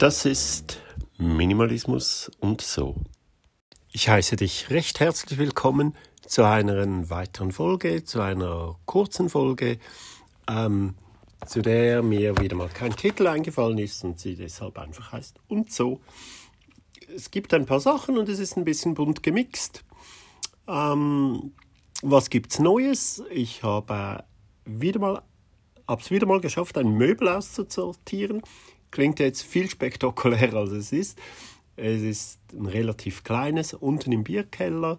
Das ist Minimalismus und so. Ich heiße dich recht herzlich willkommen zu einer weiteren Folge, zu einer kurzen Folge, ähm, zu der mir wieder mal kein Titel eingefallen ist und sie deshalb einfach heißt und so. Es gibt ein paar Sachen und es ist ein bisschen bunt gemixt. Ähm, was gibt's Neues? Ich habe wieder mal, hab's wieder mal geschafft, ein Möbel auszusortieren klingt jetzt viel spektakulärer als es ist. Es ist ein relativ kleines, unten im Bierkeller,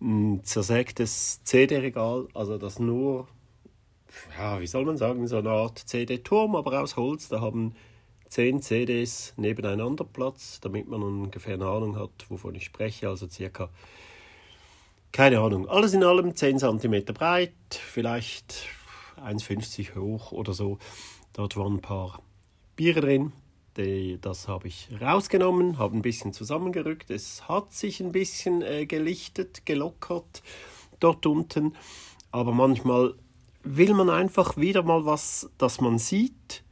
ein zersägtes CD-Regal, also das nur, ja, wie soll man sagen, so eine Art CD-Turm, aber aus Holz. Da haben zehn CDs nebeneinander Platz, damit man ungefähr eine Ahnung hat, wovon ich spreche, also circa, keine Ahnung, alles in allem 10 cm breit, vielleicht 1,50 hoch oder so. Dort waren ein paar Bier drin. Das habe ich rausgenommen, habe ein bisschen zusammengerückt. Es hat sich ein bisschen äh, gelichtet, gelockert dort unten. Aber manchmal will man einfach wieder mal was, das man sieht.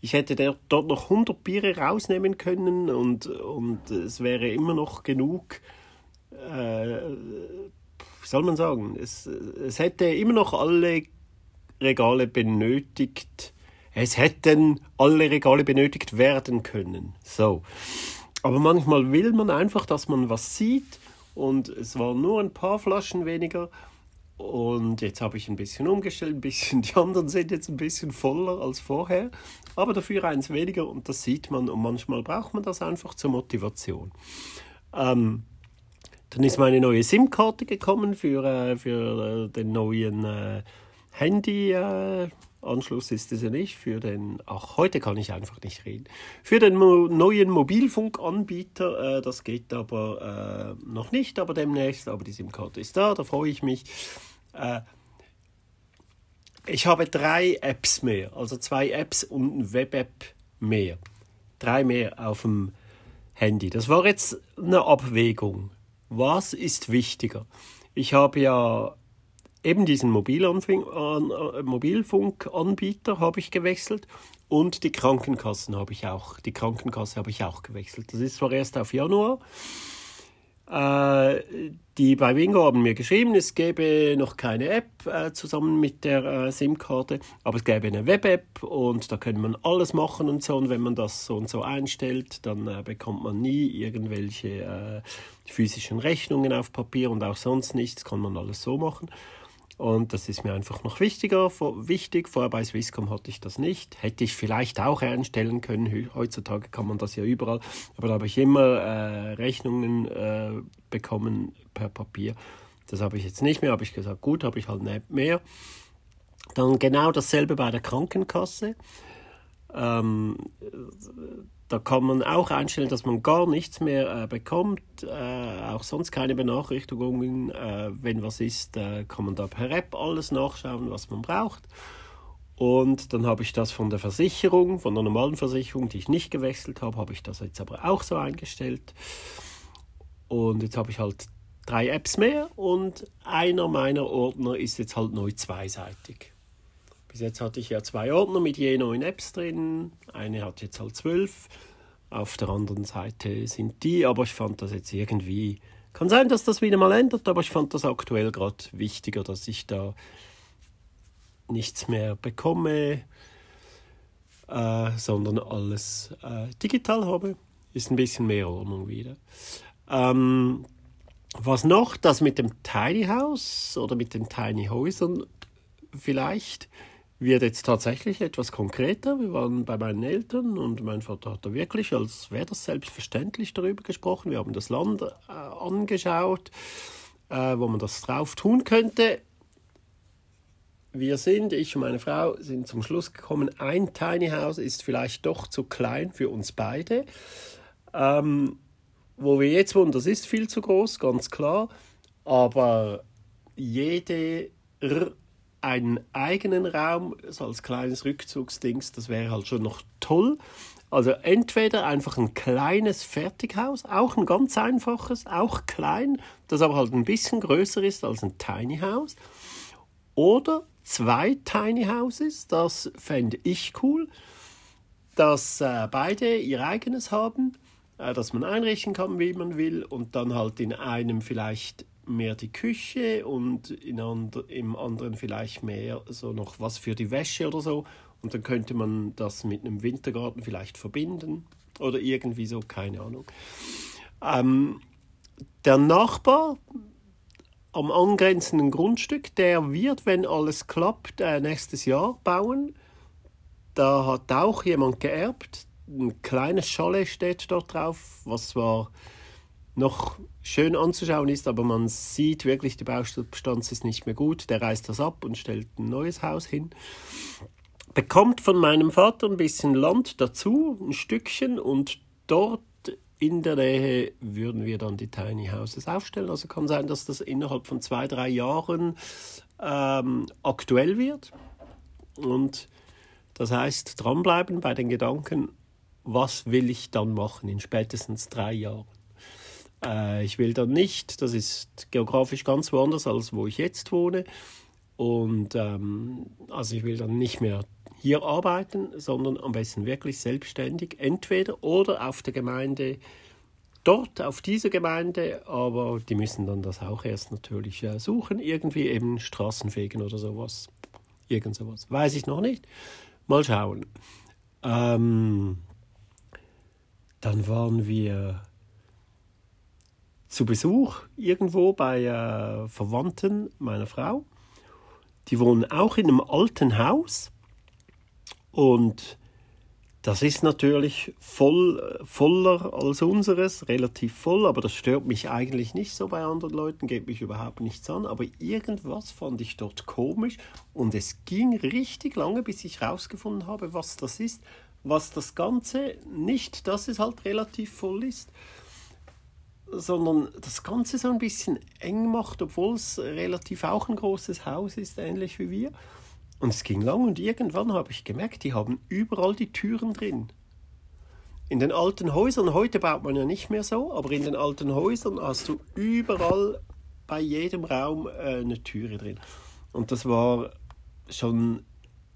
Ich hätte dort noch 100 Biere rausnehmen können und, und es wäre immer noch genug. Äh, wie soll man sagen? Es, es hätte immer noch alle Regale benötigt es hätten alle Regale benötigt werden können. So. Aber manchmal will man einfach, dass man was sieht und es waren nur ein paar Flaschen weniger und jetzt habe ich ein bisschen umgestellt, ein bisschen, die anderen sind jetzt ein bisschen voller als vorher, aber dafür eins weniger und das sieht man und manchmal braucht man das einfach zur Motivation. Ähm, dann ist meine neue SIM-Karte gekommen für, äh, für äh, den neuen äh, Handy. Anschluss ist es ja nicht für den, ach, heute kann ich einfach nicht reden, für den mo neuen Mobilfunkanbieter, äh, das geht aber äh, noch nicht, aber demnächst, aber die SIM-Karte ist da, da freue ich mich. Äh, ich habe drei Apps mehr, also zwei Apps und eine Web-App mehr. Drei mehr auf dem Handy. Das war jetzt eine Abwägung. Was ist wichtiger? Ich habe ja eben diesen äh, Mobilfunkanbieter habe ich gewechselt und die Krankenkassen habe ich auch, die Krankenkasse habe ich auch gewechselt. Das ist zwar erst auf Januar. Äh, die bei Wingo haben mir geschrieben, es gäbe noch keine App äh, zusammen mit der SIM-Karte, aber es gäbe eine Web-App und da könnte man alles machen und so. Und wenn man das so und so einstellt, dann bekommt man nie irgendwelche physischen Rechnungen auf Papier und auch sonst nichts, kann man alles so machen. Und das ist mir einfach noch wichtiger, wichtig. Vorher bei Swisscom hatte ich das nicht. Hätte ich vielleicht auch einstellen können. Heutzutage kann man das ja überall. Aber da habe ich immer äh, Rechnungen äh, bekommen per Papier. Das habe ich jetzt nicht mehr. Habe ich gesagt, gut, habe ich halt App mehr. Dann genau dasselbe bei der Krankenkasse. Ähm, da kann man auch einstellen, dass man gar nichts mehr äh, bekommt, äh, auch sonst keine Benachrichtigungen. Äh, wenn was ist, äh, kann man da per App alles nachschauen, was man braucht. Und dann habe ich das von der Versicherung, von der normalen Versicherung, die ich nicht gewechselt habe, habe ich das jetzt aber auch so eingestellt. Und jetzt habe ich halt drei Apps mehr und einer meiner Ordner ist jetzt halt neu zweiseitig. Bis jetzt hatte ich ja zwei Ordner mit je neun Apps drin. Eine hat jetzt halt zwölf. Auf der anderen Seite sind die, aber ich fand das jetzt irgendwie. Kann sein, dass das wieder mal ändert, aber ich fand das aktuell gerade wichtiger, dass ich da nichts mehr bekomme, äh, sondern alles äh, digital habe. Ist ein bisschen mehr Ordnung wieder. Ähm, was noch? Das mit dem Tiny House oder mit den Tiny Häusern vielleicht wird jetzt tatsächlich etwas konkreter. Wir waren bei meinen Eltern und mein Vater hat da wirklich, als wäre das selbstverständlich darüber gesprochen. Wir haben das Land äh, angeschaut, äh, wo man das drauf tun könnte. Wir sind, ich und meine Frau, sind zum Schluss gekommen, ein Tiny House ist vielleicht doch zu klein für uns beide. Ähm, wo wir jetzt wohnen, das ist viel zu groß, ganz klar. Aber jede einen eigenen Raum, so als kleines Rückzugsdings, das wäre halt schon noch toll. Also entweder einfach ein kleines Fertighaus, auch ein ganz einfaches, auch klein, das aber halt ein bisschen größer ist als ein Tiny House. Oder zwei Tiny Houses, das fände ich cool. dass äh, beide ihr eigenes haben, äh, dass man einrichten kann, wie man will, und dann halt in einem vielleicht mehr die Küche und in and im anderen vielleicht mehr so noch was für die Wäsche oder so. Und dann könnte man das mit einem Wintergarten vielleicht verbinden oder irgendwie so, keine Ahnung. Ähm, der Nachbar am angrenzenden Grundstück, der wird, wenn alles klappt, äh, nächstes Jahr bauen. Da hat auch jemand geerbt. Ein kleines Chalet steht dort drauf, was zwar noch schön anzuschauen ist, aber man sieht wirklich, die Bausubstanz ist nicht mehr gut. Der reißt das ab und stellt ein neues Haus hin. Bekommt von meinem Vater ein bisschen Land dazu, ein Stückchen, und dort in der Nähe würden wir dann die Tiny Houses aufstellen. Also kann sein, dass das innerhalb von zwei, drei Jahren ähm, aktuell wird. Und das heißt, dranbleiben bei den Gedanken, was will ich dann machen in spätestens drei Jahren. Äh, ich will dann nicht, das ist geografisch ganz woanders, als wo ich jetzt wohne. Und ähm, also ich will dann nicht mehr hier arbeiten, sondern am besten wirklich selbstständig, entweder oder auf der Gemeinde, dort auf dieser Gemeinde, aber die müssen dann das auch erst natürlich äh, suchen, irgendwie eben Straßenfegen oder sowas. Irgend sowas. Weiß ich noch nicht. Mal schauen. Ähm, dann waren wir zu Besuch irgendwo bei äh, Verwandten meiner Frau. Die wohnen auch in einem alten Haus und das ist natürlich voll, voller als unseres, relativ voll, aber das stört mich eigentlich nicht so bei anderen Leuten, geht mich überhaupt nichts an. Aber irgendwas fand ich dort komisch und es ging richtig lange, bis ich herausgefunden habe, was das ist. Was das Ganze nicht, dass es halt relativ voll ist, sondern das Ganze so ein bisschen eng macht, obwohl es relativ auch ein großes Haus ist, ähnlich wie wir. Und es ging lang und irgendwann habe ich gemerkt, die haben überall die Türen drin. In den alten Häusern, heute baut man ja nicht mehr so, aber in den alten Häusern hast du überall bei jedem Raum äh, eine Türe drin. Und das war schon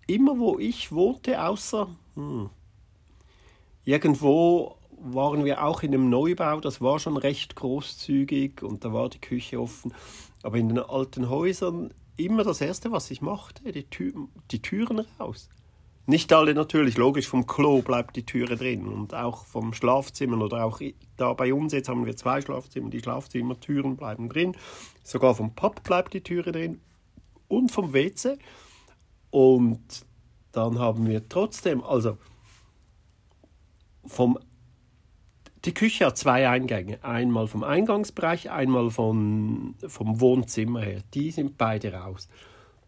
immer, wo ich wohnte, außer hm, irgendwo waren wir auch in einem Neubau, das war schon recht großzügig und da war die Küche offen. Aber in den alten Häusern immer das Erste, was ich machte, die, Tür, die Türen raus. Nicht alle natürlich, logisch, vom Klo bleibt die Türe drin und auch vom Schlafzimmer oder auch da bei uns, jetzt haben wir zwei Schlafzimmer, die Schlafzimmertüren bleiben drin, sogar vom Pub bleibt die Türe drin und vom WC. Und dann haben wir trotzdem, also vom die Küche hat zwei Eingänge. Einmal vom Eingangsbereich, einmal von, vom Wohnzimmer her. Die sind beide raus.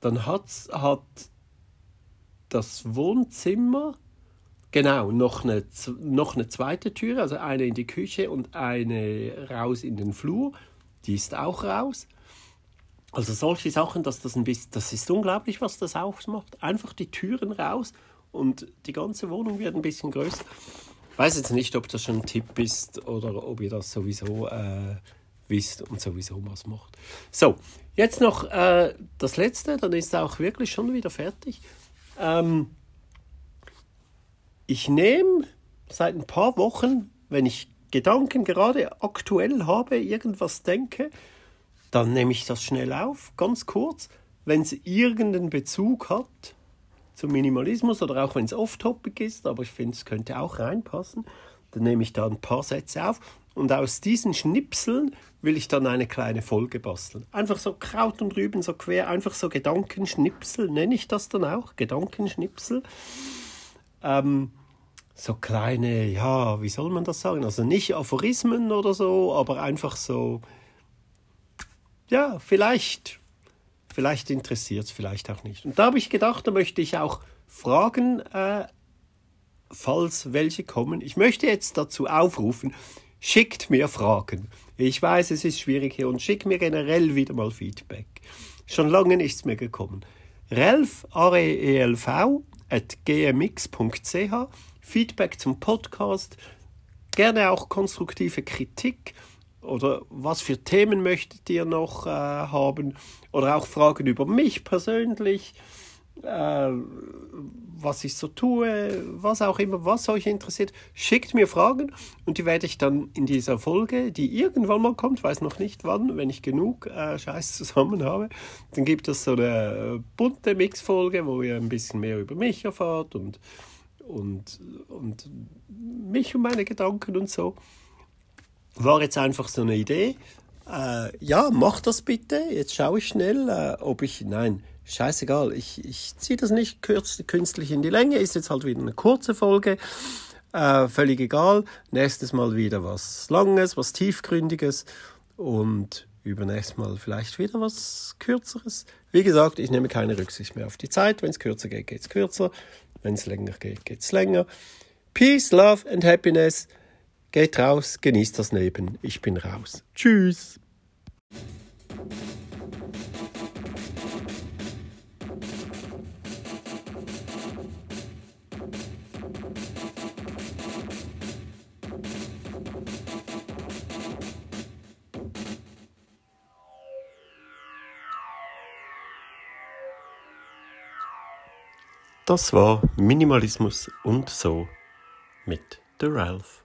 Dann hat's, hat das Wohnzimmer genau noch eine, noch eine zweite Tür, also eine in die Küche und eine raus in den Flur. Die ist auch raus. Also solche Sachen, dass das ein bisschen, das ist unglaublich, was das ausmacht. Einfach die Türen raus und die ganze Wohnung wird ein bisschen größer. Ich weiß jetzt nicht, ob das schon ein Tipp ist oder ob ihr das sowieso äh, wisst und sowieso was macht. So, jetzt noch äh, das letzte, dann ist er auch wirklich schon wieder fertig. Ähm, ich nehme seit ein paar Wochen, wenn ich Gedanken gerade aktuell habe, irgendwas denke, dann nehme ich das schnell auf, ganz kurz. Wenn es irgendeinen Bezug hat zum Minimalismus oder auch wenn es off-topic ist, aber ich finde, es könnte auch reinpassen. Dann nehme ich da ein paar Sätze auf und aus diesen Schnipseln will ich dann eine kleine Folge basteln. Einfach so Kraut und Rüben so quer, einfach so Gedankenschnipsel, nenne ich das dann auch, Gedankenschnipsel. Ähm, so kleine, ja, wie soll man das sagen? Also nicht Aphorismen oder so, aber einfach so, ja, vielleicht Vielleicht interessiert es, vielleicht auch nicht. Und da habe ich gedacht, da möchte ich auch fragen, äh, falls welche kommen. Ich möchte jetzt dazu aufrufen, schickt mir Fragen. Ich weiß, es ist schwierig hier und schickt mir generell wieder mal Feedback. Schon lange nichts mehr gekommen. Relf, R-E-E-L-V, at gmx.ch. Feedback zum Podcast. Gerne auch konstruktive Kritik oder was für Themen möchtet ihr noch äh, haben oder auch Fragen über mich persönlich. äh, was ich so tue, was auch immer, was euch interessiert. Schickt mir Fragen und die werde ich dann in dieser Folge, die irgendwann mal kommt, weiß noch nicht wann, wenn ich genug äh, Scheiß zusammen habe, dann gibt es so eine äh, bunte Mix-Folge, wo ihr ein bisschen mehr über mich erfahrt und, und, und mich und meine Gedanken und so. War jetzt einfach so eine Idee. Äh, ja, mach das bitte. Jetzt schaue ich schnell, äh, ob ich. Nein, scheißegal. Ich, ich ziehe das nicht künstlich in die Länge. Ist jetzt halt wieder eine kurze Folge. Äh, völlig egal. Nächstes Mal wieder was Langes, was Tiefgründiges. Und übernächstes Mal vielleicht wieder was Kürzeres. Wie gesagt, ich nehme keine Rücksicht mehr auf die Zeit. Wenn es kürzer geht, geht es kürzer. Wenn es länger geht, geht es länger. Peace, Love and Happiness. Geht raus, genießt das Leben. Ich bin raus. Tschüss. Das war Minimalismus und so mit The Ralph.